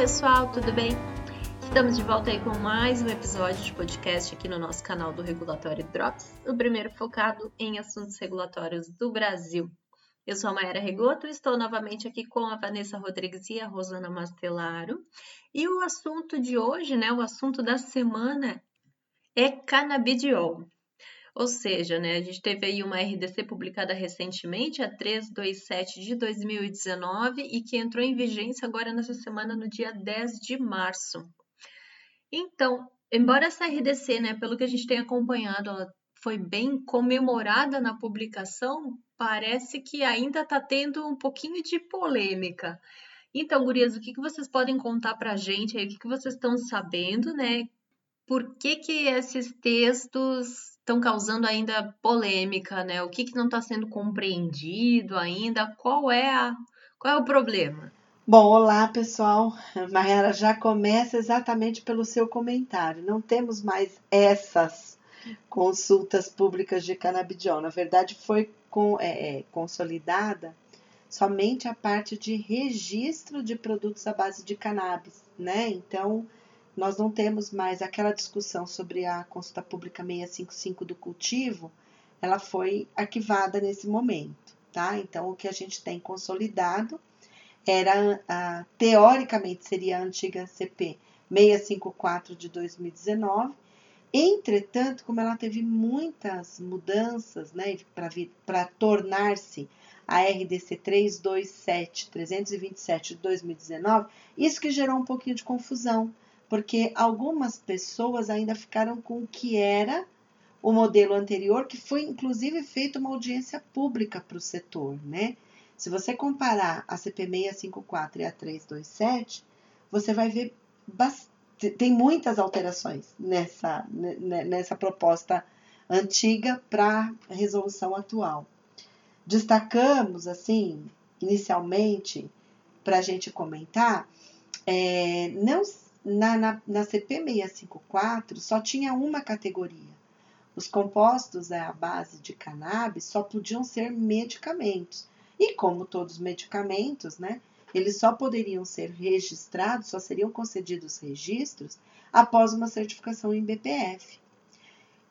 Pessoal, tudo bem? Estamos de volta aí com mais um episódio de podcast aqui no nosso canal do Regulatório Drops, o primeiro focado em assuntos regulatórios do Brasil. Eu sou a Mayara Regoto, estou novamente aqui com a Vanessa Rodrigues e a Rosana Mastelaro. E o assunto de hoje, né, o assunto da semana é canabidiol. Ou seja, né, a gente teve aí uma RDC publicada recentemente, a 327 de 2019, e que entrou em vigência agora nessa semana, no dia 10 de março. Então, embora essa RDC, né, pelo que a gente tem acompanhado, ela foi bem comemorada na publicação, parece que ainda está tendo um pouquinho de polêmica. Então, gurias, o que, que vocês podem contar para a gente aí? O que, que vocês estão sabendo, né? Por que, que esses textos estão causando ainda polêmica, né? O que, que não está sendo compreendido ainda? Qual é, a, qual é o problema? Bom, olá pessoal. Mayara já começa exatamente pelo seu comentário. Não temos mais essas consultas públicas de canabidiol. Na verdade, foi com, é, é, consolidada somente a parte de registro de produtos à base de cannabis, né? Então, nós não temos mais aquela discussão sobre a consulta pública 655 do cultivo, ela foi arquivada nesse momento, tá? Então, o que a gente tem consolidado era, a, teoricamente, seria a antiga CP 654 de 2019. Entretanto, como ela teve muitas mudanças, né, para tornar-se a RDC 327 327 de 2019, isso que gerou um pouquinho de confusão, porque algumas pessoas ainda ficaram com o que era o modelo anterior, que foi inclusive feita uma audiência pública para o setor, né? Se você comparar a CP 654 e a 327, você vai ver tem muitas alterações nessa, nessa proposta antiga para a resolução atual. Destacamos, assim, inicialmente, para a gente comentar, é, não na, na, na CP 654 só tinha uma categoria. Os compostos à base de cannabis só podiam ser medicamentos. E como todos os medicamentos, né, eles só poderiam ser registrados, só seriam concedidos registros após uma certificação em BPF.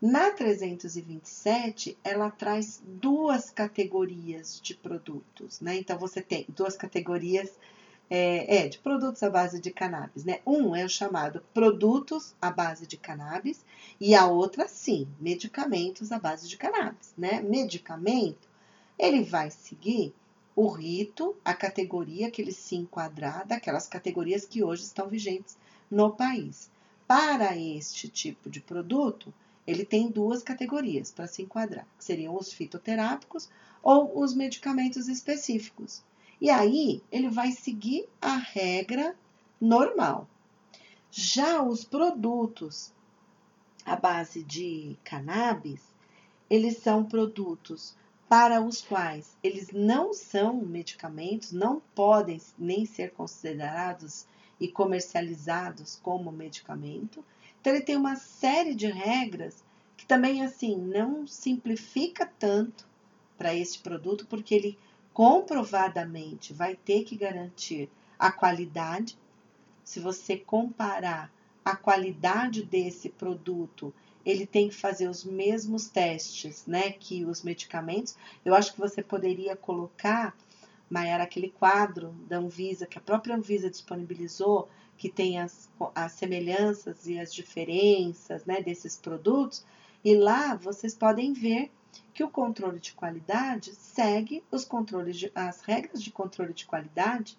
Na 327, ela traz duas categorias de produtos, né? Então você tem duas categorias é, é, de produtos à base de cannabis, né? Um é o chamado produtos à base de cannabis e a outra, sim, medicamentos à base de cannabis, né? Medicamento, ele vai seguir o rito, a categoria que ele se enquadrar daquelas categorias que hoje estão vigentes no país. Para este tipo de produto, ele tem duas categorias para se enquadrar, que seriam os fitoterápicos ou os medicamentos específicos. E aí ele vai seguir a regra normal. Já os produtos à base de cannabis, eles são produtos para os quais eles não são medicamentos, não podem nem ser considerados e comercializados como medicamento. Então ele tem uma série de regras que também assim não simplifica tanto para este produto, porque ele comprovadamente vai ter que garantir a qualidade. Se você comparar a qualidade desse produto, ele tem que fazer os mesmos testes, né, que os medicamentos. Eu acho que você poderia colocar, Maiara, aquele quadro da Anvisa, que a própria Anvisa disponibilizou, que tem as, as semelhanças e as diferenças, né, desses produtos, e lá vocês podem ver que o controle de qualidade segue os controles de, as regras de controle de qualidade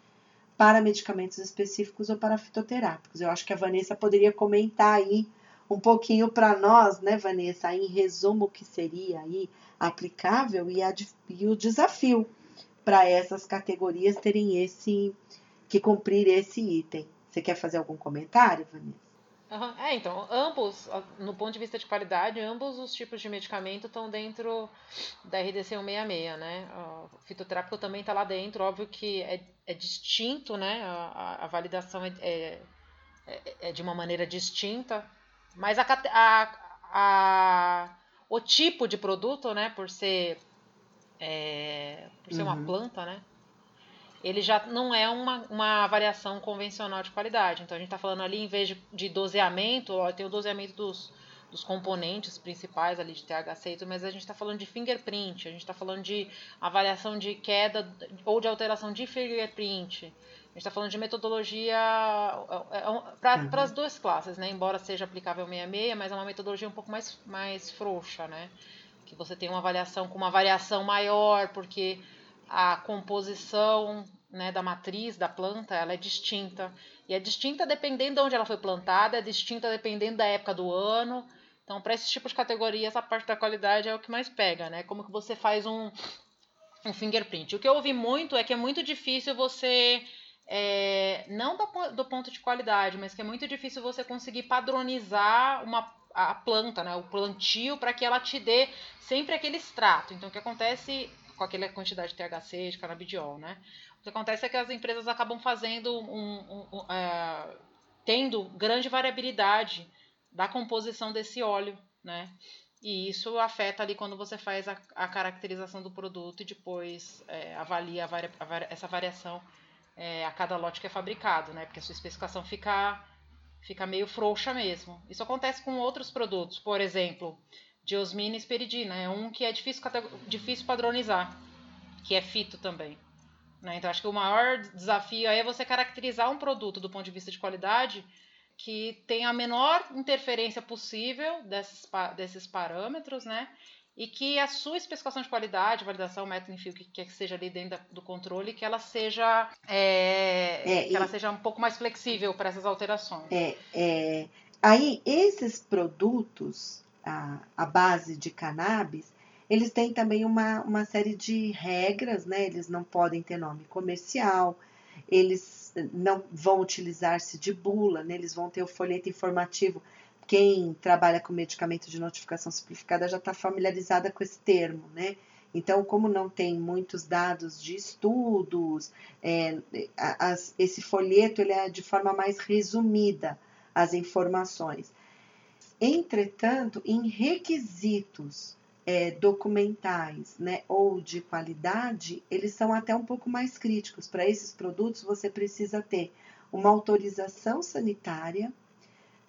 para medicamentos específicos ou para fitoterápicos. Eu acho que a Vanessa poderia comentar aí um pouquinho para nós, né, Vanessa, em resumo o que seria aí aplicável e, a, e o desafio para essas categorias terem esse que cumprir esse item. Você quer fazer algum comentário, Vanessa? Uhum. É, então, ambos, no ponto de vista de qualidade, ambos os tipos de medicamento estão dentro da RDC 166, né? O fitoterápico também está lá dentro, óbvio que é, é distinto, né? A, a validação é, é, é, é, de uma maneira distinta, mas a, a, a, o tipo de produto, né? Por ser, é, por ser uhum. uma planta, né? Ele já não é uma, uma avaliação convencional de qualidade. Então a gente está falando ali, em vez de, de doseamento, ó, tem o doseamento dos, dos componentes principais ali de THC, mas a gente está falando de fingerprint, a gente está falando de avaliação de queda ou de alteração de fingerprint. A gente está falando de metodologia é, é, para uhum. as duas classes, né? Embora seja aplicável 66, mas é uma metodologia um pouco mais, mais frouxa, né? Que você tem uma avaliação com uma variação maior, porque a composição né, da matriz da planta ela é distinta. E é distinta dependendo de onde ela foi plantada, é distinta dependendo da época do ano. Então, para esse tipo de categoria, essa parte da qualidade é o que mais pega, né? Como que você faz um, um fingerprint. O que eu ouvi muito é que é muito difícil você. É, não do, do ponto de qualidade, mas que é muito difícil você conseguir padronizar uma a planta, né, o plantio, para que ela te dê sempre aquele extrato. Então, o que acontece com aquela quantidade de THC, de canabidiol, né? O que acontece é que as empresas acabam fazendo um, um, um uh, tendo grande variabilidade da composição desse óleo, né? E isso afeta ali quando você faz a, a caracterização do produto e depois é, avalia essa variação é, a cada lote que é fabricado, né? Porque a sua especificação fica, fica meio frouxa mesmo. Isso acontece com outros produtos, por exemplo, Diosmina e Esperidina. É um que é difícil, difícil padronizar, que é fito também. Né? Então, acho que o maior desafio é você caracterizar um produto do ponto de vista de qualidade que tem a menor interferência possível desses, desses parâmetros, né? E que a sua especificação de qualidade, validação, método, enfim, o que quer que seja ali dentro do controle, que ela seja, é, é, que ela seja um pouco mais flexível para essas alterações. É, é, aí, esses produtos, a, a base de cannabis, eles têm também uma, uma série de regras, né? Eles não podem ter nome comercial, eles não vão utilizar-se de bula, né? eles vão ter o folheto informativo. Quem trabalha com medicamento de notificação simplificada já está familiarizada com esse termo, né? Então, como não tem muitos dados de estudos, é, as, esse folheto ele é de forma mais resumida as informações. Entretanto, em requisitos é, documentais né, ou de qualidade, eles são até um pouco mais críticos. Para esses produtos, você precisa ter uma autorização sanitária,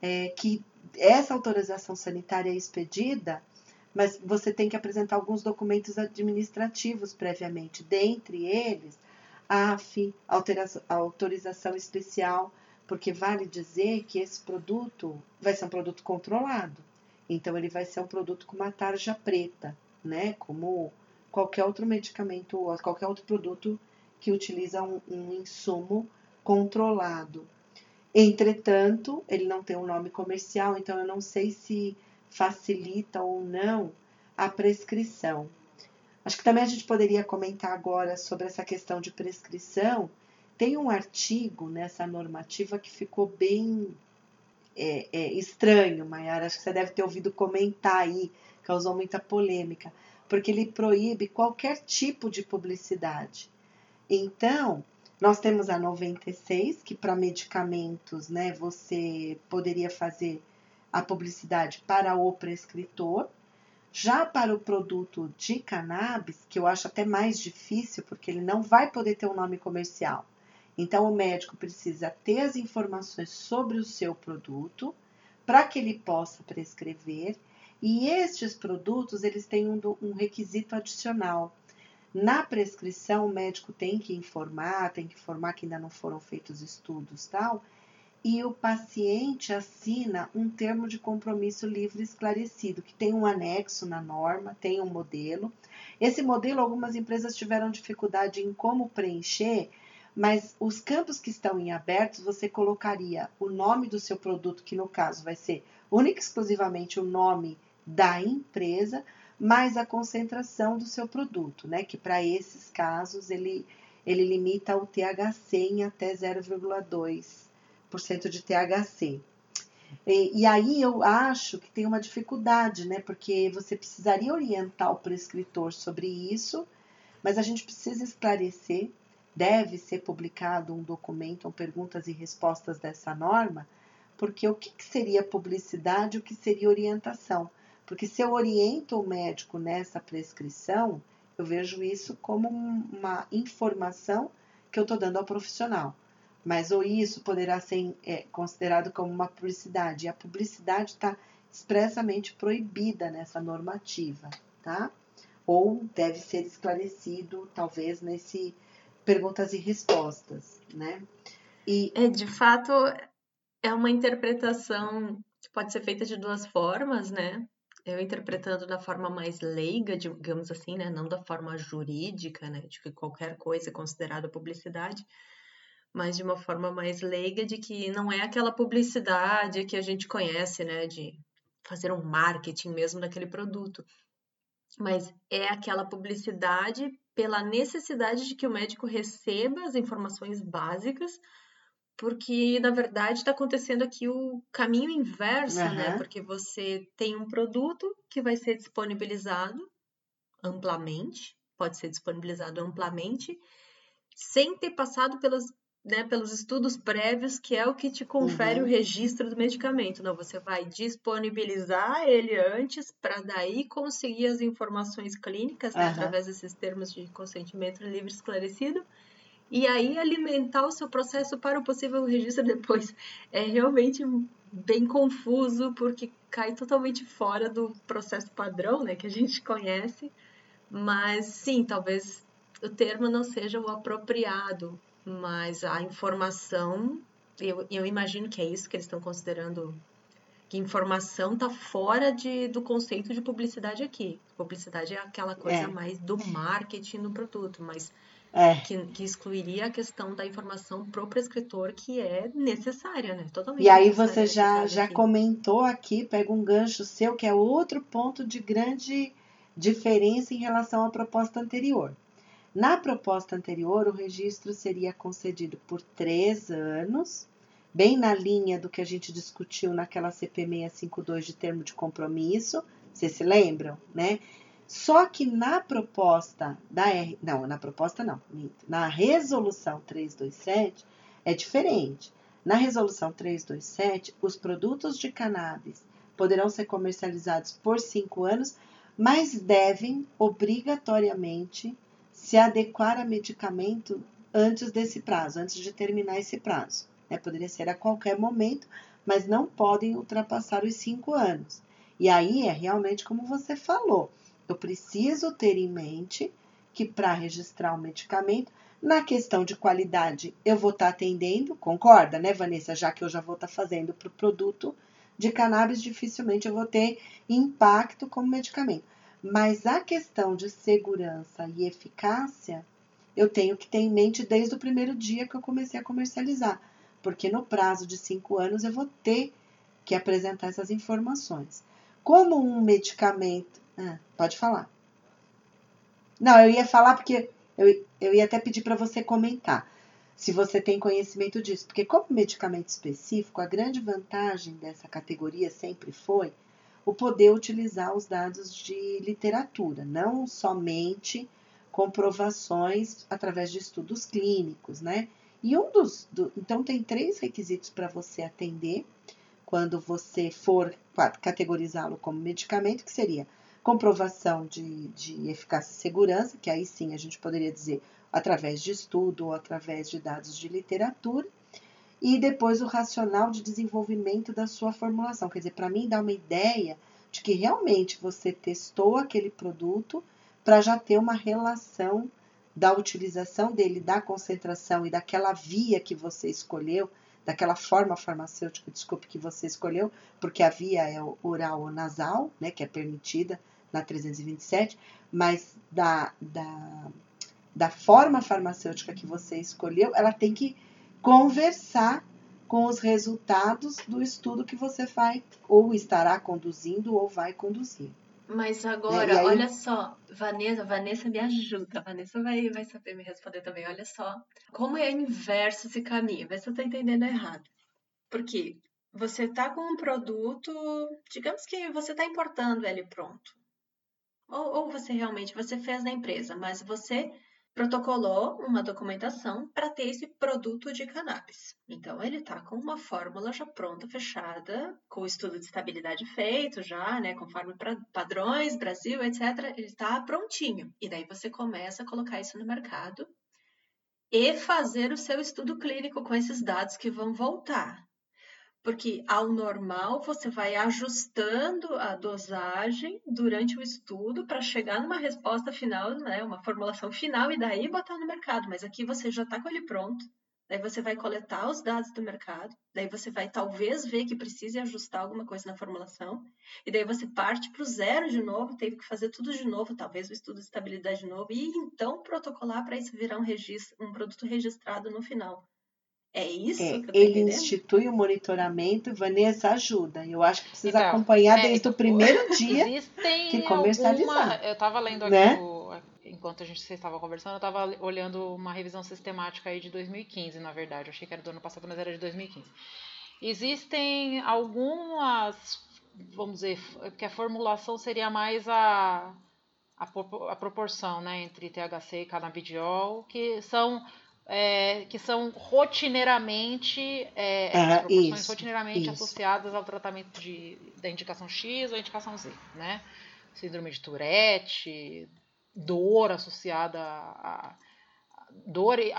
é, que essa autorização sanitária é expedida, mas você tem que apresentar alguns documentos administrativos previamente, dentre eles AF, autorização especial, porque vale dizer que esse produto vai ser um produto controlado. Então, ele vai ser um produto com uma tarja preta, né? Como qualquer outro medicamento ou qualquer outro produto que utiliza um, um insumo controlado. Entretanto, ele não tem um nome comercial, então eu não sei se facilita ou não a prescrição. Acho que também a gente poderia comentar agora sobre essa questão de prescrição. Tem um artigo nessa normativa que ficou bem é, é, estranho, Maiara. Acho que você deve ter ouvido comentar aí, causou muita polêmica, porque ele proíbe qualquer tipo de publicidade. Então, nós temos a 96, que para medicamentos, né, você poderia fazer a publicidade para o prescritor. Já para o produto de cannabis, que eu acho até mais difícil, porque ele não vai poder ter um nome comercial. Então, o médico precisa ter as informações sobre o seu produto para que ele possa prescrever. E estes produtos, eles têm um, um requisito adicional. Na prescrição, o médico tem que informar, tem que informar que ainda não foram feitos estudos, tal, e o paciente assina um termo de compromisso livre esclarecido, que tem um anexo na norma, tem um modelo. Esse modelo, algumas empresas tiveram dificuldade em como preencher, mas os campos que estão em abertos, você colocaria o nome do seu produto, que no caso vai ser única e exclusivamente o nome da empresa, mais a concentração do seu produto, né? Que para esses casos ele, ele limita o THC em até 0,2% de THC. E, e, aí eu acho que tem uma dificuldade, né? Porque você precisaria orientar o prescritor sobre isso, mas a gente precisa esclarecer deve ser publicado um documento com perguntas e respostas dessa norma, porque o que, seria publicidade e o que seria orientação? Porque se eu oriento o médico nessa prescrição, eu vejo isso como uma informação que eu estou dando ao profissional. Mas ou isso poderá ser é, considerado como uma publicidade. E a publicidade está expressamente proibida nessa normativa, tá? Ou deve ser esclarecido, talvez, nesse perguntas e respostas, né? E é de fato é uma interpretação que pode ser feita de duas formas, né? Eu interpretando da forma mais leiga, digamos assim, né? Não da forma jurídica, né? De que qualquer coisa é considerada publicidade mas de uma forma mais leiga, de que não é aquela publicidade que a gente conhece, né, de fazer um marketing mesmo daquele produto, mas é aquela publicidade pela necessidade de que o médico receba as informações básicas, porque na verdade está acontecendo aqui o caminho inverso, uhum. né? Porque você tem um produto que vai ser disponibilizado amplamente, pode ser disponibilizado amplamente, sem ter passado pelas né, pelos estudos prévios, que é o que te confere uhum. o registro do medicamento. Não, você vai disponibilizar ele antes para daí conseguir as informações clínicas né, uhum. através desses termos de consentimento livre esclarecido e aí alimentar o seu processo para o possível registro depois. É realmente bem confuso porque cai totalmente fora do processo padrão, né, que a gente conhece. Mas sim, talvez o termo não seja o apropriado mas a informação, eu, eu imagino que é isso que eles estão considerando, que informação está fora de, do conceito de publicidade aqui. Publicidade é aquela coisa é. mais do marketing do produto, mas é. que, que, excluiria a questão da informação para o prescritor, que é necessária, né? Totalmente. E aí você já, já comentou aqui, pega um gancho seu, que é outro ponto de grande diferença em relação à proposta anterior. Na proposta anterior, o registro seria concedido por três anos, bem na linha do que a gente discutiu naquela CP 652 de termo de compromisso, vocês se lembram, né? Só que na proposta da R, não, na proposta não, na resolução 327 é diferente. Na resolução 327, os produtos de cannabis poderão ser comercializados por cinco anos, mas devem obrigatoriamente se adequar a medicamento antes desse prazo, antes de terminar esse prazo. Né? Poderia ser a qualquer momento, mas não podem ultrapassar os cinco anos. E aí é realmente como você falou. Eu preciso ter em mente que para registrar o um medicamento, na questão de qualidade, eu vou estar tá atendendo, concorda, né, Vanessa? Já que eu já vou estar tá fazendo para o produto de cannabis, dificilmente eu vou ter impacto como medicamento. Mas a questão de segurança e eficácia, eu tenho que ter em mente desde o primeiro dia que eu comecei a comercializar, porque no prazo de cinco anos eu vou ter que apresentar essas informações. Como um medicamento. Ah, pode falar. Não, eu ia falar porque eu, eu ia até pedir para você comentar se você tem conhecimento disso, porque como medicamento específico, a grande vantagem dessa categoria sempre foi o poder utilizar os dados de literatura, não somente comprovações através de estudos clínicos, né? E um dos. Do, então, tem três requisitos para você atender quando você for categorizá-lo como medicamento, que seria comprovação de, de eficácia e segurança, que aí sim a gente poderia dizer através de estudo ou através de dados de literatura, e depois o racional de desenvolvimento da sua formulação. Quer dizer, para mim dá uma ideia de que realmente você testou aquele produto para já ter uma relação da utilização dele, da concentração e daquela via que você escolheu, daquela forma farmacêutica, desculpe, que você escolheu, porque a via é oral ou nasal, né, que é permitida na 327, mas da, da, da forma farmacêutica que você escolheu, ela tem que conversar com os resultados do estudo que você vai ou estará conduzindo ou vai conduzir. Mas agora, aí... olha só, Vanessa, Vanessa me ajuda, Vanessa vai, vai saber me responder também. Olha só, como é inverso esse caminho? Vê se eu tô entendendo errado. Porque você tá com um produto, digamos que você tá importando ele pronto. Ou, ou você realmente, você fez na empresa, mas você protocolou uma documentação para ter esse produto de cannabis. Então, ele está com uma fórmula já pronta, fechada, com o estudo de estabilidade feito já, né, conforme padrões, Brasil, etc. Ele está prontinho. E daí você começa a colocar isso no mercado e fazer o seu estudo clínico com esses dados que vão voltar. Porque ao normal você vai ajustando a dosagem durante o estudo para chegar numa resposta final, né, uma formulação final e daí botar no mercado. Mas aqui você já está com ele pronto. Daí você vai coletar os dados do mercado, daí você vai talvez ver que precise ajustar alguma coisa na formulação, e daí você parte para o zero de novo, teve que fazer tudo de novo, talvez o estudo de estabilidade de novo, e então protocolar para isso virar um, registro, um produto registrado no final. É isso É, que eu tô ele entendendo? institui o monitoramento e Vanessa ajuda. Eu acho que precisa Então, acompanhar é, desde o primeiro dia. Existem que comercializar. alguma... Eu estava lendo aqui, Né? o- enquanto a gente vocês estavam conversando, eu estava olhando uma revisão sistemática aí de 2015, na verdade. Eu achei que era do ano passado, mas era de 2015. Existem algumas, vamos dizer, porque a formulação seria mais a, a, a proporção né, entre THC e canabidiol, que são é, que são rotineiramente é, Ah, proporções isso, rotineiramente isso. associadas ao tratamento de, da indicação X ou indicação Z, né? Síndrome de Tourette, dor associada a, a dor e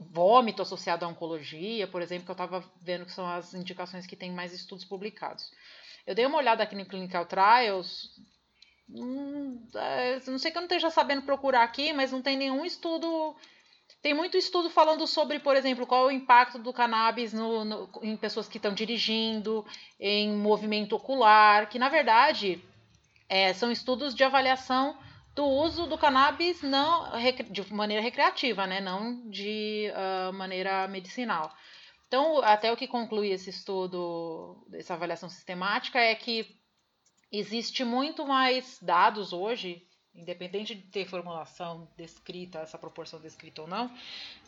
vômito associado à oncologia, por exemplo, que eu estava vendo que são as indicações que têm mais estudos publicados. Eu dei uma olhada aqui no Clinical Trials, hum, é, não sei que eu não esteja sabendo procurar aqui, mas não tem nenhum estudo tem muito estudo falando sobre, por exemplo, qual é o impacto do cannabis no- no- em pessoas que estão dirigindo, em movimento ocular, que na verdade é, são estudos de avaliação do uso do cannabis não de maneira recreativa, né? não de ah, maneira medicinal. Então, até o que conclui esse estudo, essa avaliação sistemática, é que existe muito mais dados hoje, independente de ter formulação descrita, essa proporção descrita ou não,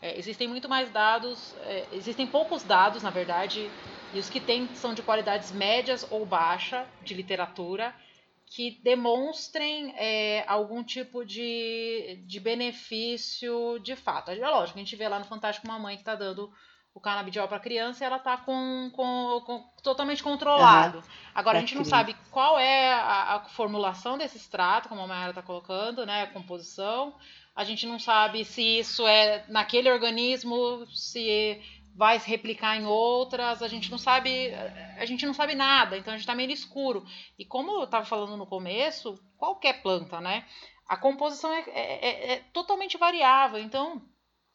é, existem muito mais dados, é, existem poucos dados, na verdade, e os que tem são de qualidades médias ou baixa de literatura, que demonstrem é, algum tipo de, de benefício de fato. É lógico, a gente vê lá no Fantástico uma mãe que está dando o canabidiol para criança e ela está com, com, com- totalmente controlado. Agora, a gente não sabe qual é a, a formulação desse extrato, como a Mayara está colocando, né, a composição. A gente não sabe se isso é naquele organismo, se vai se replicar em outras, a gente não sabe, a gente não sabe nada, então a gente está meio escuro. E como eu estava falando no começo, qualquer planta, né? A composição é, é- é- é totalmente variável. Então,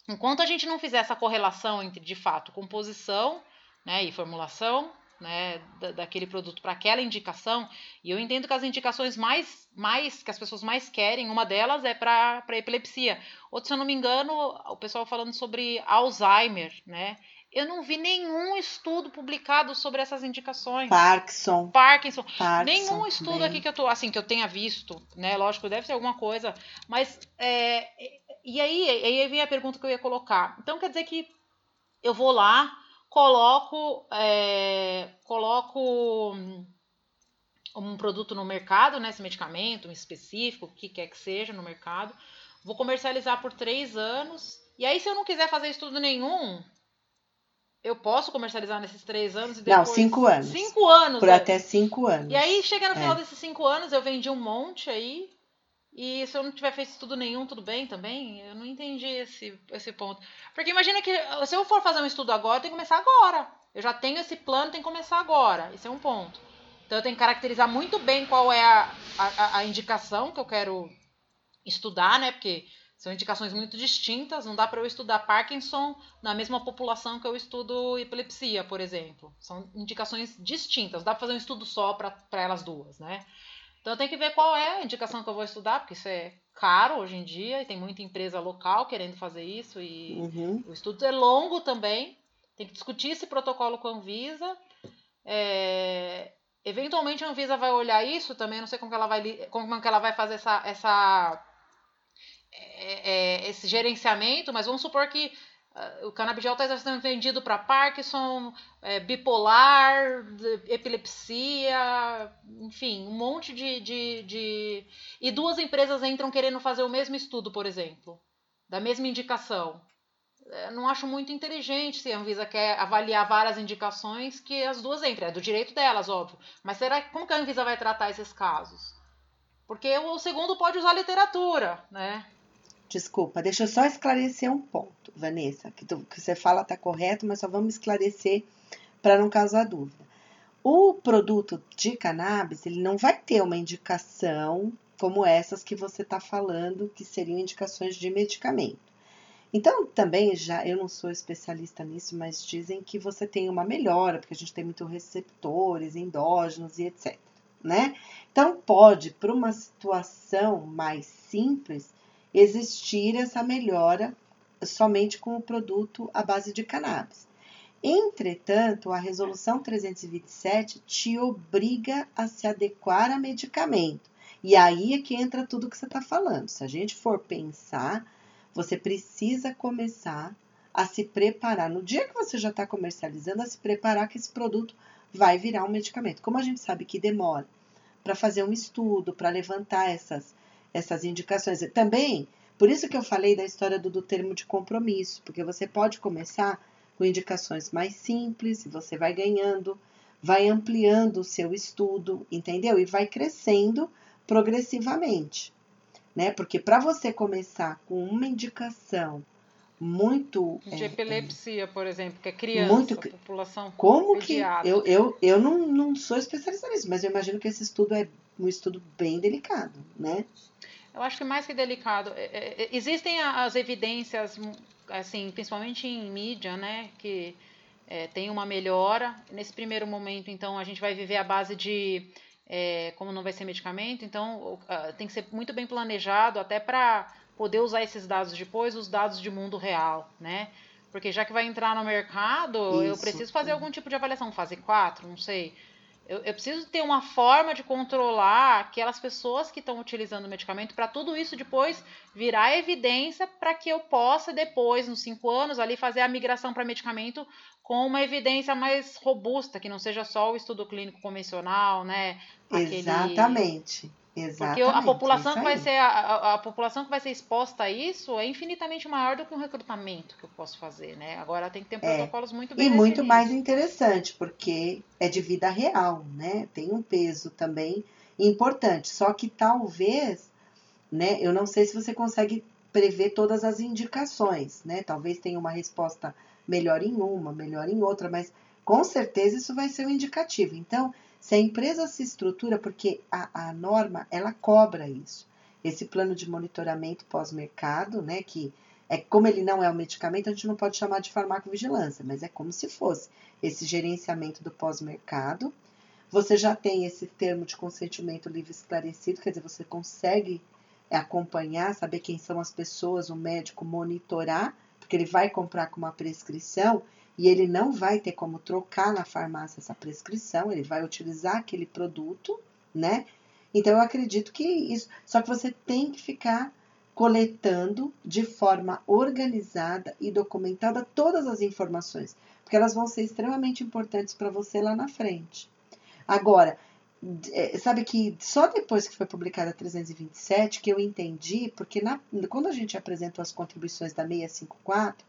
enquanto a gente não fizer essa correlação entre, de fato, composição né, e formulação né, da- daquele produto para aquela indicação, e eu entendo que as indicações mais, mais que as pessoas mais querem, uma delas é para epilepsia. Outra, se eu não me engano, o pessoal falando sobre Alzheimer, né? Eu não vi nenhum estudo publicado sobre essas indicações. Parkinson, Parkinson, Parkinson. Nenhum estudo também. aqui que eu tô, assim, que eu tenha visto, né? Lógico, deve ser alguma coisa, mas é, e aí, aí vem a pergunta que eu ia colocar. Então quer dizer que eu vou lá, coloco, é, coloco hum, um produto no mercado, né? Esse medicamento, um específico, o que quer que seja no mercado, vou comercializar por três anos. E aí, se eu não quiser fazer estudo nenhum, eu posso comercializar nesses três anos e Não, depois. cinco anos. Cinco anos. por né? até cinco anos. E aí, chega no final É. desses cinco anos, eu vendi um monte aí. E se eu não tiver feito estudo nenhum, tudo bem também? Eu não entendi esse, esse ponto. Porque imagina que se eu for fazer um estudo agora, eu tenho que começar agora. Eu já tenho esse plano, tem que começar agora. Esse é um ponto. Então eu tenho que caracterizar muito bem qual é a, a, a indicação que eu quero estudar, né? Porque são indicações muito distintas. Não dá para eu estudar Parkinson na mesma população que eu estudo epilepsia, por exemplo. São indicações distintas. Dá para fazer um estudo só para elas duas, né? Então eu tenho que ver qual é a indicação que eu vou estudar, porque isso é caro hoje em dia e tem muita empresa local querendo fazer isso e Uhum. o estudo é longo também. Tem que discutir esse protocolo com a Anvisa. É, Eventualmente a Anvisa vai olhar isso também. Não sei como que ela vai, como que ela vai fazer essa, essa, é, é, esse gerenciamento, mas vamos supor que o canabidiol está sendo vendido para Parkinson, é, bipolar, epilepsia, enfim, um monte de, de, de. E duas empresas entram querendo fazer o mesmo estudo, por exemplo, da mesma indicação. Eu não acho muito inteligente se a Anvisa quer avaliar várias indicações que as duas entrem. É do direito delas, óbvio. Mas será como que a Anvisa vai tratar esses casos? Porque o segundo pode usar literatura, né? Desculpa, deixa eu só esclarecer um ponto, Vanessa, que, tu, que você fala tá correto, mas só vamos esclarecer para não causar dúvida. O produto de cannabis, ele não vai ter uma indicação como essas que você está falando, que seriam indicações de medicamento. Então, também já, eu não sou especialista nisso, mas dizem que você tem uma melhora, porque a gente tem muitos receptores endógenos e etc. Né? Então, pode, para uma situação mais simples, existir essa melhora somente com o produto à base de cannabis. Entretanto, a Resolução 327 te obriga a se adequar a medicamento. E aí é que entra tudo que você está falando. Se a gente for pensar, você precisa começar a se preparar. No dia que você já está comercializando, a se preparar que esse produto vai virar um medicamento. Como a gente sabe que demora para fazer um estudo, para levantar essas, essas indicações. Também, por isso que eu falei da história do, do termo de compromisso, porque você pode começar com indicações mais simples, e você vai ganhando, vai ampliando o seu estudo, entendeu? E vai crescendo progressivamente, né? Porque para você começar com uma indicação muito de é, epilepsia, é, por exemplo, que é criança, muito, população como pediátrica. que eu, eu, eu não, não sou especialista nisso, mas eu imagino que esse estudo é um estudo bem delicado, né? Eu acho que mais que delicado, é, é, é existem as evidências assim, principalmente em mídia, né, que é, tem uma melhora. Nesse primeiro momento, então, a gente vai viver a base de, é, como não vai ser medicamento, então tem que ser muito bem planejado, até para poder usar esses dados depois, os dados de mundo real, né? Porque já que vai entrar no mercado, Isso. eu preciso fazer algum tipo de avaliação, fase 4, não sei. Eu, eu, preciso ter uma forma de controlar aquelas pessoas que estão utilizando o medicamento para tudo isso depois virar evidência para que eu possa depois, nos cinco anos, ali fazer a migração para medicamento com uma evidência mais robusta, que não seja só o estudo clínico convencional, né? Aquele... Exatamente. Exatamente, Porque a população que vai ser a, a, a, população que vai ser exposta a isso é infinitamente maior do que um recrutamento que eu posso fazer, né? Agora tem que ter é. protocolos é. muito bem E muito mais interessante, porque é de vida real, né? Tem um peso também importante. Só que talvez, né, eu não sei se você consegue prever todas as indicações, né? Talvez tenha uma resposta melhor em uma, melhor em outra, mas com certeza isso vai ser um indicativo. Então, se a empresa se estrutura, porque a, a norma ela cobra isso, esse plano de monitoramento pós-mercado, né, que é como ele não é um medicamento, a gente não pode chamar de farmacovigilância, mas é como se fosse esse gerenciamento do pós-mercado. Você já tem esse termo de consentimento livre esclarecido, quer dizer, você consegue acompanhar, saber quem são as pessoas, o médico monitorar, porque ele vai comprar com uma prescrição e ele não vai ter como trocar na farmácia essa prescrição, ele vai utilizar aquele produto, né? Então eu acredito que isso, só que você tem que ficar coletando de forma organizada e documentada todas as informações, porque elas vão ser extremamente importantes para você lá na frente. Agora, é, sabe que só depois que foi publicada a 327 que eu entendi, porque na, quando a gente apresentou as contribuições da 654,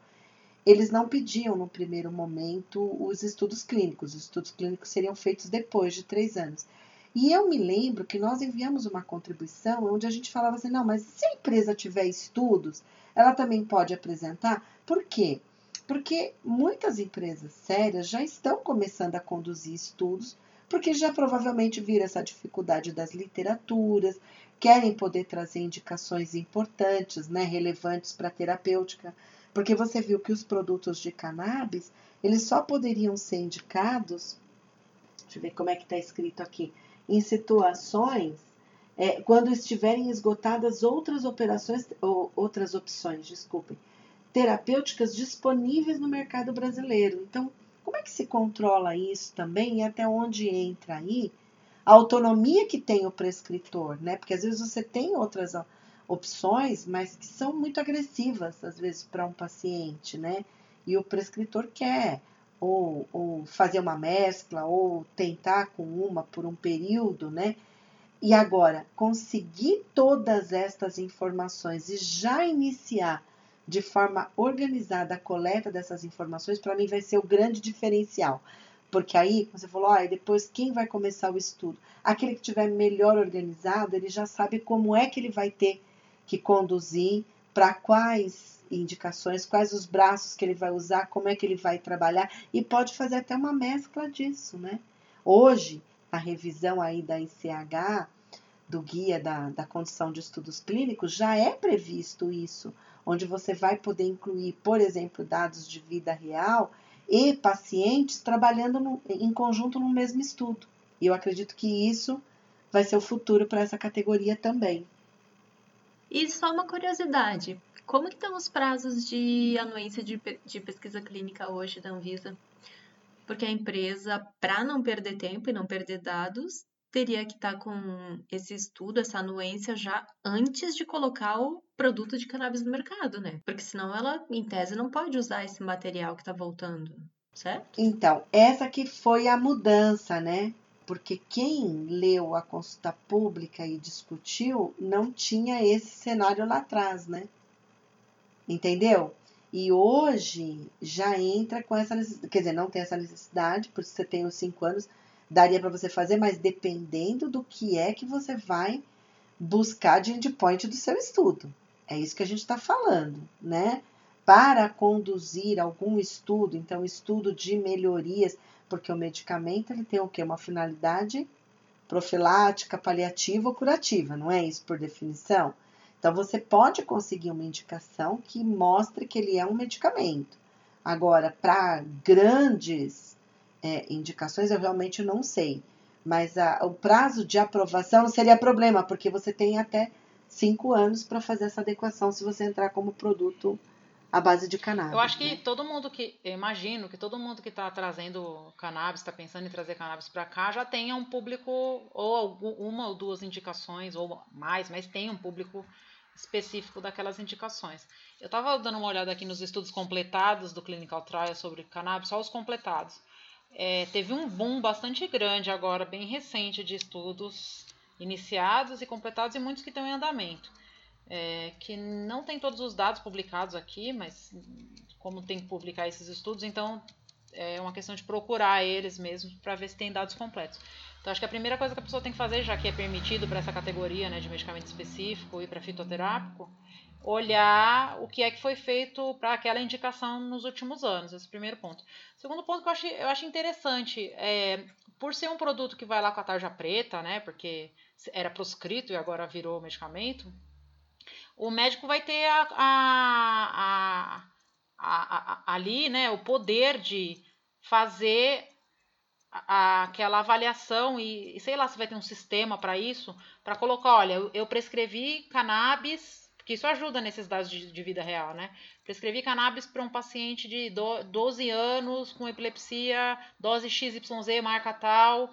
eles não pediam no primeiro momento os estudos clínicos. Os estudos clínicos seriam feitos depois de três anos. E eu me lembro que nós enviamos uma contribuição onde a gente falava assim: não, mas se a empresa tiver estudos, ela também pode apresentar. Por quê? Porque muitas empresas sérias já estão começando a conduzir estudos, porque já provavelmente viram essa dificuldade das literaturas, querem poder trazer indicações importantes, né, relevantes para a terapêutica porque você viu que os produtos de cannabis, eles só poderiam ser indicados, deixa eu ver como é que está escrito aqui, em situações é, quando estiverem esgotadas outras operações, ou outras opções, desculpem, terapêuticas disponíveis no mercado brasileiro. Então, como é que se controla isso também e até onde entra aí a autonomia que tem o prescritor, né? Porque às vezes você tem outras opções, mas que são muito agressivas, às vezes, para um paciente, né? E o prescritor quer ou, ou fazer uma mescla, ou tentar com uma por um período, né? E agora, conseguir todas estas informações e já iniciar de forma organizada a coleta dessas informações, para mim vai ser o grande diferencial. Porque aí, você falou, ah, depois quem vai começar o estudo? Aquele que tiver melhor organizado, ele já sabe como é que ele vai ter que conduzir para quais indicações, quais os braços que ele vai usar, como é que ele vai trabalhar e pode fazer até uma mescla disso, né? Hoje, a revisão aí da ICH, do guia da, da condição de estudos clínicos, já é previsto isso, onde você vai poder incluir, por exemplo, dados de vida real e pacientes trabalhando no, em conjunto no mesmo estudo. E eu acredito que isso vai ser o futuro para essa categoria também. E só uma curiosidade, como que estão os prazos de anuência de, de pesquisa clínica hoje da Anvisa? Porque a empresa, para não perder tempo e não perder dados, teria que estar tá com esse estudo, essa anuência já antes de colocar o produto de cannabis no mercado, né? Porque senão ela, em tese, não pode usar esse material que está voltando, certo? Então, essa que foi a mudança, né? Porque quem leu a consulta pública e discutiu não tinha esse cenário lá atrás, né? Entendeu? E hoje já entra com essa necessidade, quer dizer, não tem essa necessidade, porque você tem os cinco anos, daria para você fazer, mas dependendo do que é que você vai buscar de endpoint do seu estudo. É isso que a gente está falando, né? Para conduzir algum estudo, então estudo de melhorias, porque o medicamento ele tem o quê? Uma finalidade profilática, paliativa ou curativa, não é isso por definição? Então você pode conseguir uma indicação que mostre que ele é um medicamento. Agora, para grandes é, indicações, eu realmente não sei. Mas a, o prazo de aprovação seria problema, porque você tem até cinco anos para fazer essa adequação se você entrar como produto à base de cannabis. Eu acho que né? todo mundo que, eu imagino que todo mundo que está trazendo cannabis, está pensando em trazer cannabis para cá, já tenha um público, ou uma ou duas indicações, ou mais, mas tem um público específico daquelas indicações. Eu estava dando uma olhada aqui nos estudos completados do Clinical Trial sobre cannabis, só os completados. É, teve um boom bastante grande agora, bem recente, de estudos iniciados e completados e muitos que estão em andamento. É, que não tem todos os dados publicados aqui, mas como tem que publicar esses estudos, então é uma questão de procurar eles mesmos para ver se tem dados completos. Então, acho que a primeira coisa que a pessoa tem que fazer, já que é permitido para essa categoria né, de medicamento específico e para fitoterápico, olhar o que é que foi feito para aquela indicação nos últimos anos. Esse primeiro ponto. Segundo ponto que eu acho, eu acho interessante, é, por ser um produto que vai lá com a tarja preta, né, porque era proscrito e agora virou medicamento, o médico vai ter a, a, a, ali né, o poder de fazer aquela avaliação e, sei lá se vai ter um sistema para isso, para colocar, olha, eu, prescrevi cannabis porque isso ajuda nesses dados de, de vida real, né? Prescrevi cannabis para um paciente de do, 12 anos com epilepsia, dose XYZ, marca tal,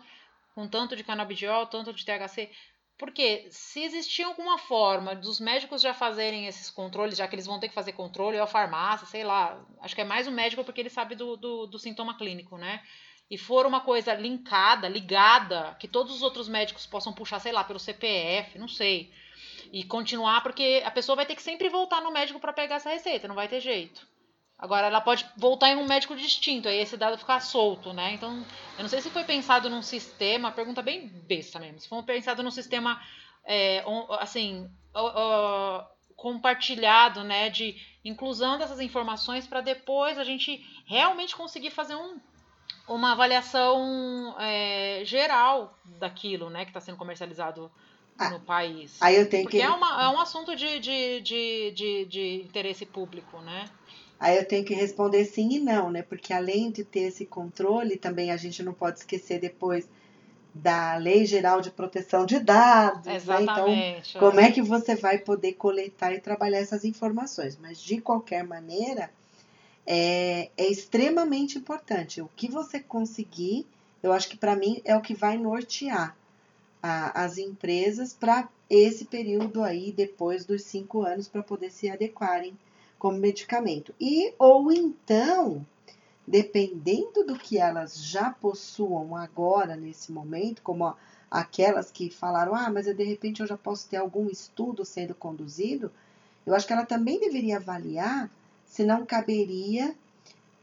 com tanto de canabidiol, tanto de THC. Porque se existir alguma forma dos médicos já fazerem esses controles, já que eles vão ter que fazer controle, ou a farmácia, sei lá, acho que é mais o médico porque ele sabe do, do, do sintoma clínico, né? E for uma coisa linkada, ligada, que todos os outros médicos possam puxar, sei lá, pelo CPF, não sei e continuar, porque a pessoa vai ter que sempre voltar no médico para pegar essa receita, não vai ter jeito. Agora, ela pode voltar em um médico distinto, aí esse dado ficar solto, né? Então, eu não sei se foi pensado num sistema, pergunta bem besta mesmo, se foi pensado num sistema, é, assim, compartilhado, né, de inclusão dessas informações para depois a gente realmente conseguir fazer um, uma avaliação é, geral daquilo, né, que está sendo comercializado ah, no país. Aí eu tenho Porque que... é, uma, é um assunto de, de, de, de, de interesse público, né? Aí eu tenho que responder sim e não, né? Porque além de ter esse controle, também a gente não pode esquecer depois da Lei Geral de Proteção de Dados. Exatamente. Né? Então, como é que você vai poder coletar e trabalhar essas informações? Mas, de qualquer maneira, é, é extremamente importante. O que você conseguir, eu acho que para mim é o que vai nortear a, as empresas para esse período aí, depois dos cinco anos, para poder se adequarem como medicamento. E ou então, dependendo do que elas já possuam agora, nesse momento, como aquelas que falaram, ah, mas eu, de repente eu já posso ter algum estudo sendo conduzido, eu acho que ela também deveria avaliar se não caberia,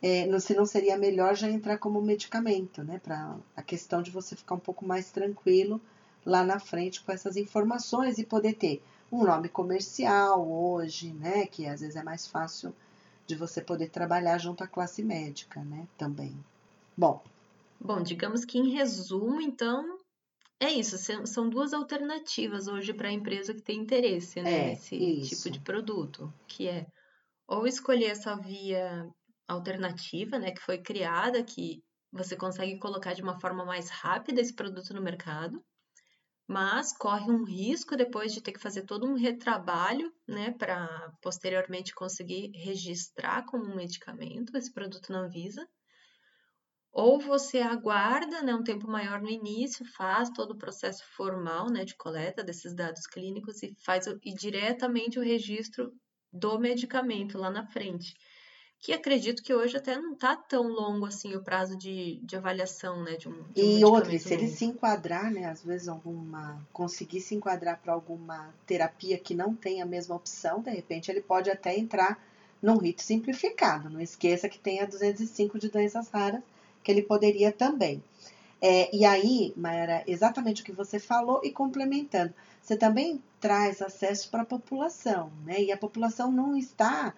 é, se não seria melhor já entrar como medicamento, né? Para a questão de você ficar um pouco mais tranquilo lá na frente com essas informações e poder ter um nome comercial hoje, né? Que às vezes é mais fácil de você poder trabalhar junto à classe médica, né? Também. Bom. Bom, digamos que em resumo, então, é isso. São duas alternativas hoje para a empresa que tem interesse né, é, nesse isso. tipo de produto, que é ou escolher essa via alternativa, né, que foi criada, que você consegue colocar de uma forma mais rápida esse produto no mercado, mas corre um risco depois de ter que fazer todo um retrabalho, né, para posteriormente conseguir registrar como um medicamento esse produto na Anvisa. Ou você aguarda, né, um tempo maior no início, faz todo o processo formal, né, de coleta desses dados clínicos e faz o, e diretamente o registro do medicamento lá na frente que acredito que hoje até não está tão longo assim o prazo de, de avaliação, né? De um, de um e outra, se ele se enquadrar, né? Às vezes alguma. conseguir se enquadrar para alguma terapia que não tem a mesma opção, de repente ele pode até entrar num rito simplificado. Não esqueça que tem a 205 de doenças raras, que ele poderia também. É, e aí, Mayara, exatamente o que você falou e complementando, você também traz acesso para a população, né? E a população não está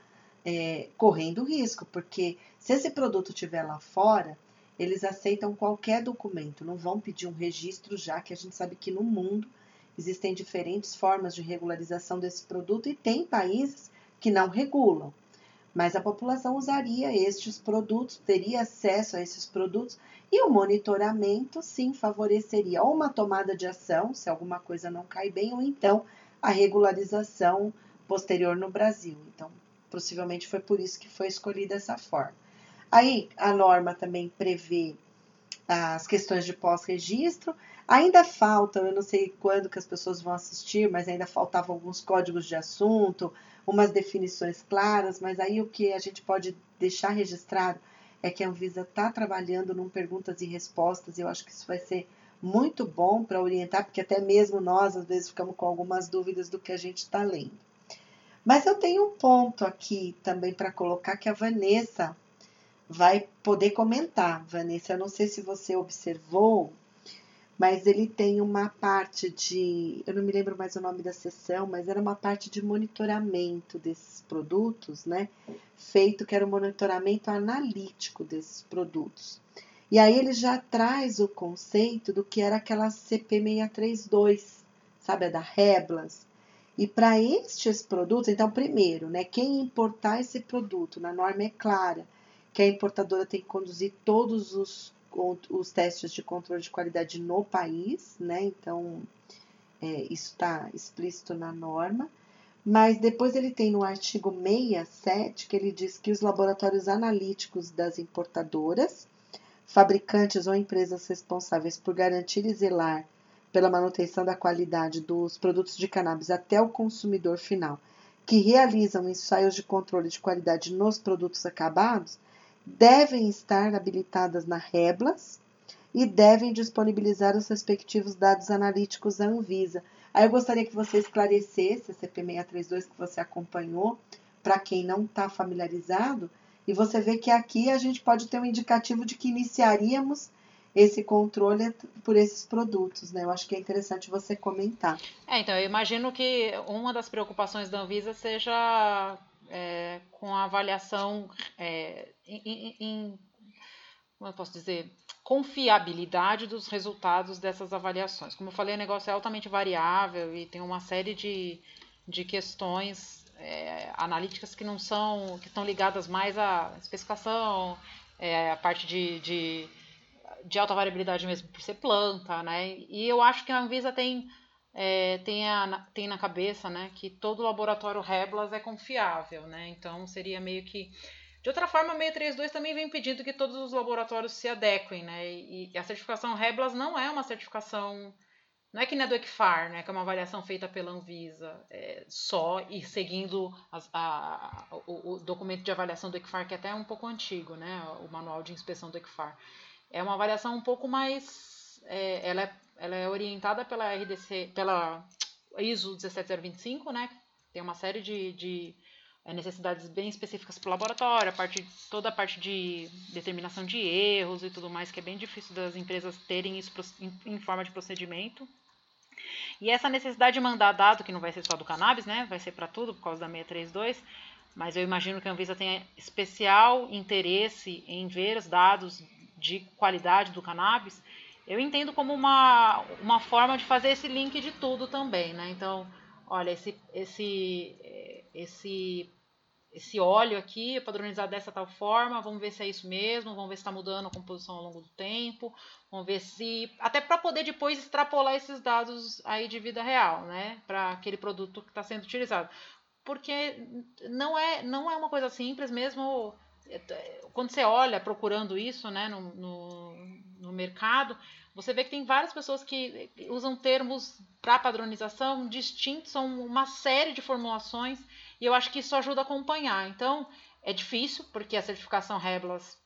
é, correndo risco, porque se esse produto estiver lá fora, eles aceitam qualquer documento, não vão pedir um registro já, que a gente sabe que no mundo existem diferentes formas de regularização desse produto e tem países que não regulam. Mas a população usaria estes produtos, teria acesso a esses produtos e o monitoramento sim favoreceria ou uma tomada de ação, se alguma coisa não cai bem, ou então a regularização posterior no Brasil. Então, Possivelmente foi por isso que foi escolhida essa forma. Aí a norma também prevê as questões de pós-registro. Ainda faltam, eu não sei quando que as pessoas vão assistir, mas ainda faltavam alguns códigos de assunto, umas definições claras, mas aí o que a gente pode deixar registrado é que a Anvisa está trabalhando num perguntas e respostas, e eu acho que isso vai ser muito bom para orientar, porque até mesmo nós, às vezes, ficamos com algumas dúvidas do que a gente está lendo. Mas eu tenho um ponto aqui também para colocar que a Vanessa vai poder comentar. Vanessa, eu não sei se você observou, mas ele tem uma parte de, eu não me lembro mais o nome da sessão, mas era uma parte de monitoramento desses produtos, né? Feito que era um monitoramento analítico desses produtos. E aí ele já traz o conceito do que era aquela CP632, sabe, a da Reblas, e para estes produtos, então, primeiro, né, quem importar esse produto, na norma é clara que a importadora tem que conduzir todos os, os testes de controle de qualidade no país, né? Então, é, isso está explícito na norma. Mas depois ele tem no artigo 67 que ele diz que os laboratórios analíticos das importadoras, fabricantes ou empresas responsáveis por garantir e zelar pela manutenção da qualidade dos produtos de cannabis até o consumidor final, que realizam ensaios de controle de qualidade nos produtos acabados, devem estar habilitadas na Reblas e devem disponibilizar os respectivos dados analíticos à Anvisa. Aí eu gostaria que você esclarecesse a CP632 que você acompanhou, para quem não está familiarizado, e você vê que aqui a gente pode ter um indicativo de que iniciaríamos esse controle por esses produtos, né? Eu acho que é interessante você comentar. É, então, eu imagino que uma das preocupações da Anvisa seja é, com a avaliação é, em, em, como eu posso dizer, confiabilidade dos resultados dessas avaliações. Como eu falei, o negócio é altamente variável e tem uma série de, de questões é, analíticas que não são, que estão ligadas mais à especificação, é, a parte de, de de alta variabilidade mesmo por ser planta, né? E eu acho que a Anvisa tem, é, tem, a, tem na cabeça, né, que todo laboratório Reblas é confiável, né? Então seria meio que de outra forma, a 632 também vem pedindo que todos os laboratórios se adequem, né? E, e a certificação Reblas não é uma certificação não é que nem a do ECFAR, né, que é uma avaliação feita pela Anvisa é, só e seguindo as, a, o, o, documento de avaliação do ECFAR, que é até é um pouco antigo, né, o manual de inspeção do ECFAR é uma avaliação um pouco mais. É, ela, é, ela é orientada pela RDC, pela ISO 17025, né? Tem uma série de, de é, necessidades bem específicas para o laboratório, a parte, toda a parte de determinação de erros e tudo mais, que é bem difícil das empresas terem isso em, forma de procedimento. E essa necessidade de mandar dado, que não vai ser só do cannabis, né? Vai ser para tudo por causa da 632, mas eu imagino que a Anvisa tenha especial interesse em ver os dados de qualidade do cannabis. Eu entendo como uma, uma forma de fazer esse link de tudo também, né? Então, olha, esse, esse, esse esse óleo aqui é padronizado dessa tal forma, vamos ver se é isso mesmo, vamos ver se está mudando a composição ao longo do tempo, vamos ver se. Até para poder depois extrapolar esses dados aí de vida real, né? Para aquele produto que está sendo utilizado. Porque não é, não é uma coisa simples mesmo. Quando você olha procurando isso né, no, no, no mercado, você vê que tem várias pessoas que usam termos para padronização distintos, são uma série de formulações e eu acho que isso ajuda a acompanhar. Então, é difícil, porque a certificação Reblas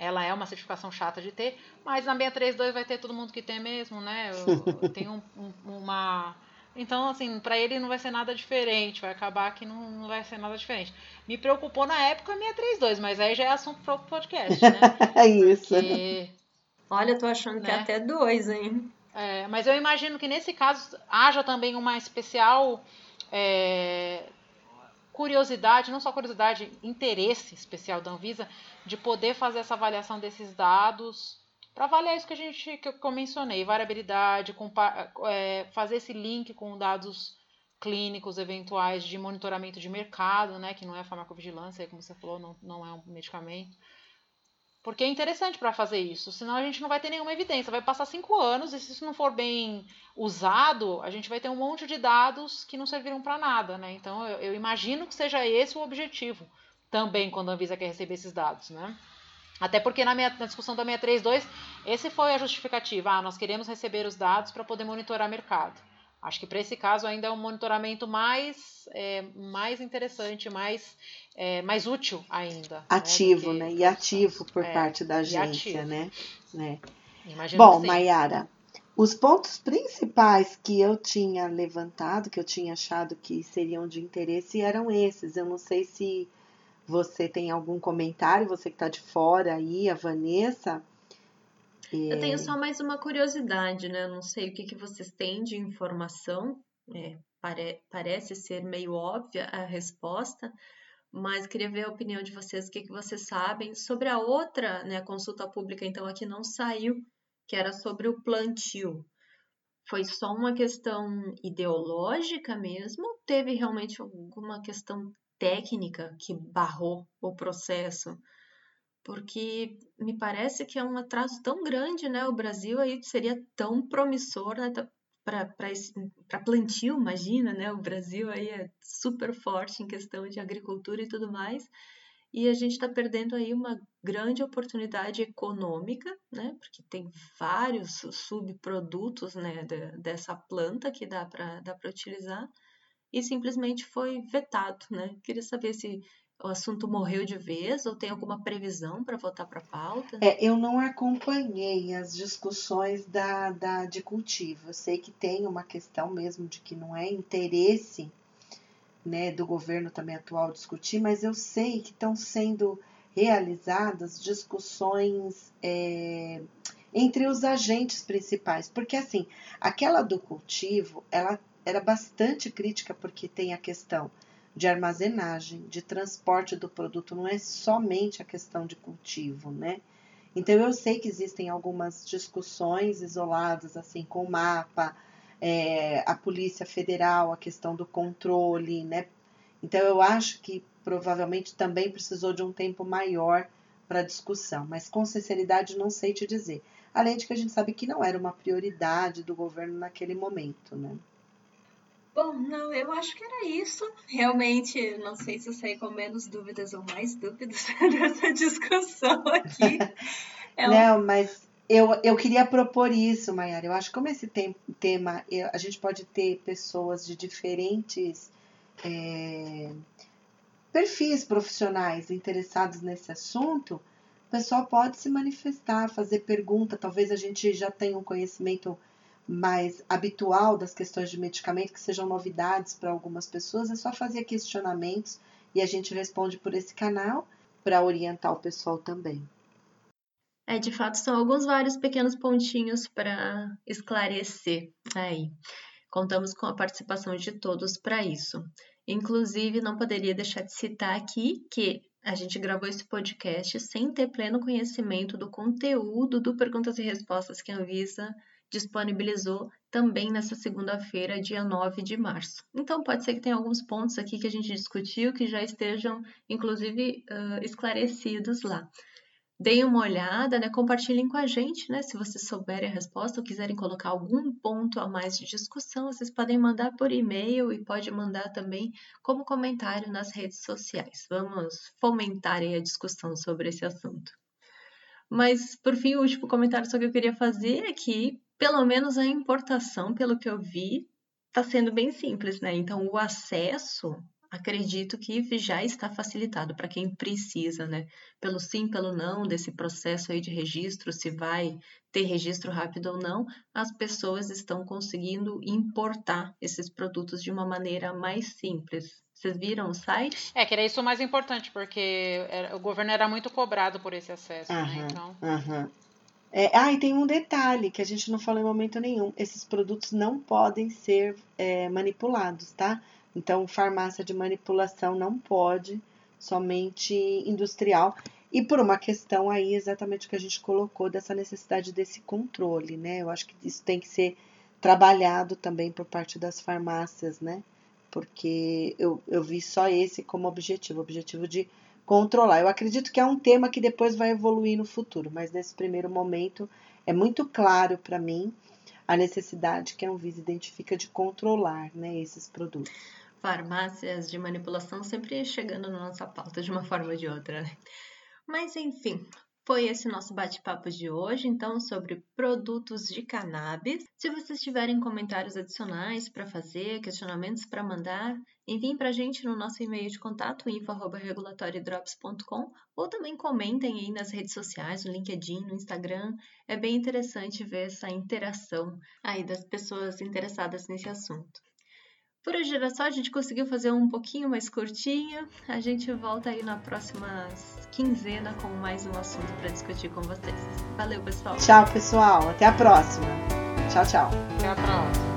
ela é uma certificação chata de ter, mas na 632 vai ter todo mundo que tem mesmo, né? Eu, eu tenho um, um, uma. Então, assim, para ele não vai ser nada diferente, vai acabar que não, não vai ser nada diferente. Me preocupou na época a 632, mas aí já é assunto para outro podcast, né? É isso. Porque, Olha, eu tô achando né? que é até dois, hein? É, mas eu imagino que nesse caso haja também uma especial é, curiosidade, não só curiosidade, interesse especial da Anvisa de poder fazer essa avaliação desses dados para avaliar isso que a gente que eu mencionei, variabilidade, é, fazer esse link com dados clínicos eventuais de monitoramento de mercado, né, que não é farmacovigilância, como você falou, não, não é um medicamento. Porque é interessante para fazer isso, senão a gente não vai ter nenhuma evidência. Vai passar cinco anos e se isso não for bem usado, a gente vai ter um monte de dados que não serviram para nada, né? Então eu, eu, imagino que seja esse o objetivo também quando a Anvisa quer receber esses dados, né? Até porque na, minha, na discussão da 632, esse foi a justificativa. Ah, nós queremos receber os dados para poder monitorar mercado. Acho que para esse caso ainda é um monitoramento mais, é, mais interessante, mais, é, mais útil ainda. Né, ativo, né? né? E ativo por é, parte da agência, né? né? Imagino Bom, Mayara, os pontos principais que eu tinha levantado, que eu tinha achado que seriam de interesse, eram esses. Eu não sei se você tem algum comentário, você que está de fora aí, a Vanessa. Eu tenho só mais uma curiosidade, né? Eu não sei o que, que vocês têm de informação. É, pare, parece ser meio óbvia a resposta, mas queria ver a opinião de vocês, o que, que vocês sabem sobre a outra, né? Consulta pública, então, aqui não saiu, que era sobre o plantio. Foi só uma questão ideológica mesmo? Teve realmente alguma questão técnica que barrou o processo? porque me parece que é um atraso tão grande, né? O Brasil aí seria tão promissor né? para plantio, imagina, né? O Brasil aí é super forte em questão de agricultura e tudo mais, e a gente está perdendo aí uma grande oportunidade econômica, né? Porque tem vários subprodutos, né? dessa planta que dá para utilizar e simplesmente foi vetado, né? Queria saber se o assunto morreu de vez ou tem alguma previsão para voltar para a pauta? É, eu não acompanhei as discussões da, da, de cultivo. Eu sei que tem uma questão mesmo de que não é interesse né, do governo também atual discutir, mas eu sei que estão sendo realizadas discussões é, entre os agentes principais, porque assim, aquela do cultivo, ela era bastante crítica porque tem a questão de armazenagem, de transporte do produto, não é somente a questão de cultivo, né? Então eu sei que existem algumas discussões isoladas, assim, com o mapa, é, a Polícia Federal, a questão do controle, né? Então eu acho que provavelmente também precisou de um tempo maior para discussão, mas com sinceridade não sei te dizer. Além de que a gente sabe que não era uma prioridade do governo naquele momento, né? Bom, não, eu acho que era isso. Realmente, não sei se eu saí com menos dúvidas ou mais dúvidas dessa discussão aqui. É um... Não, mas eu, eu queria propor isso, Mayara. Eu acho que como esse tem, tema, eu, a gente pode ter pessoas de diferentes é, perfis profissionais interessados nesse assunto, o pessoal pode se manifestar, fazer pergunta. Talvez a gente já tenha um conhecimento mais habitual das questões de medicamento, que sejam novidades para algumas pessoas, é só fazer questionamentos e a gente responde por esse canal para orientar o pessoal também. É, de fato, são alguns vários pequenos pontinhos para esclarecer aí. Contamos com a participação de todos para isso. Inclusive, não poderia deixar de citar aqui que a gente gravou esse podcast sem ter pleno conhecimento do conteúdo do Perguntas e Respostas que a Anvisa disponibilizou também nessa segunda-feira, dia 9 de março. Então, pode ser que tenha alguns pontos aqui que a gente discutiu que já estejam, inclusive, uh, esclarecidos lá. Deem uma olhada, né? Compartilhem com a gente, né? Se vocês souberem a resposta ou quiserem colocar algum ponto a mais de discussão, vocês podem mandar por e-mail e pode mandar também como comentário nas redes sociais. Vamos fomentar a discussão sobre esse assunto. Mas, por fim, o último comentário só que eu queria fazer é que, pelo menos a importação, pelo que eu vi, está sendo bem simples, né? Então, o acesso acredito que já está facilitado para quem precisa, né? Pelo sim, pelo não desse processo aí de registro, se vai ter registro rápido ou não, as pessoas estão conseguindo importar esses produtos de uma maneira mais simples. Vocês viram o site? É, que era isso o mais importante, porque era, o governo era muito cobrado por esse acesso, aham, né? Então... Aham. É, ah, e tem um detalhe que a gente não falou em momento nenhum: esses produtos não podem ser é, manipulados, tá? Então, farmácia de manipulação não pode, somente industrial. E por uma questão aí, exatamente o que a gente colocou, dessa necessidade desse controle, né? Eu acho que isso tem que ser trabalhado também por parte das farmácias, né? Porque eu, eu vi só esse como objetivo, objetivo de controlar. Eu acredito que é um tema que depois vai evoluir no futuro, mas nesse primeiro momento é muito claro para mim a necessidade que a Anvisa identifica de controlar né, esses produtos farmácias de manipulação sempre chegando na nossa pauta de uma forma ou de outra, né? Mas enfim, foi esse nosso bate-papo de hoje, então, sobre produtos de cannabis. Se vocês tiverem comentários adicionais para fazer, questionamentos para mandar, enviem para a gente no nosso e-mail de contato, info.regulatoriodrops.com, ou também comentem aí nas redes sociais, no LinkedIn, no Instagram. É bem interessante ver essa interação aí das pessoas interessadas nesse assunto. Por hoje era só, a gente conseguiu fazer um pouquinho mais curtinho. A gente volta aí na próxima quinzena com mais um assunto para discutir com vocês. Valeu, pessoal. Tchau, pessoal. Até a próxima. Tchau, tchau. Até a próxima.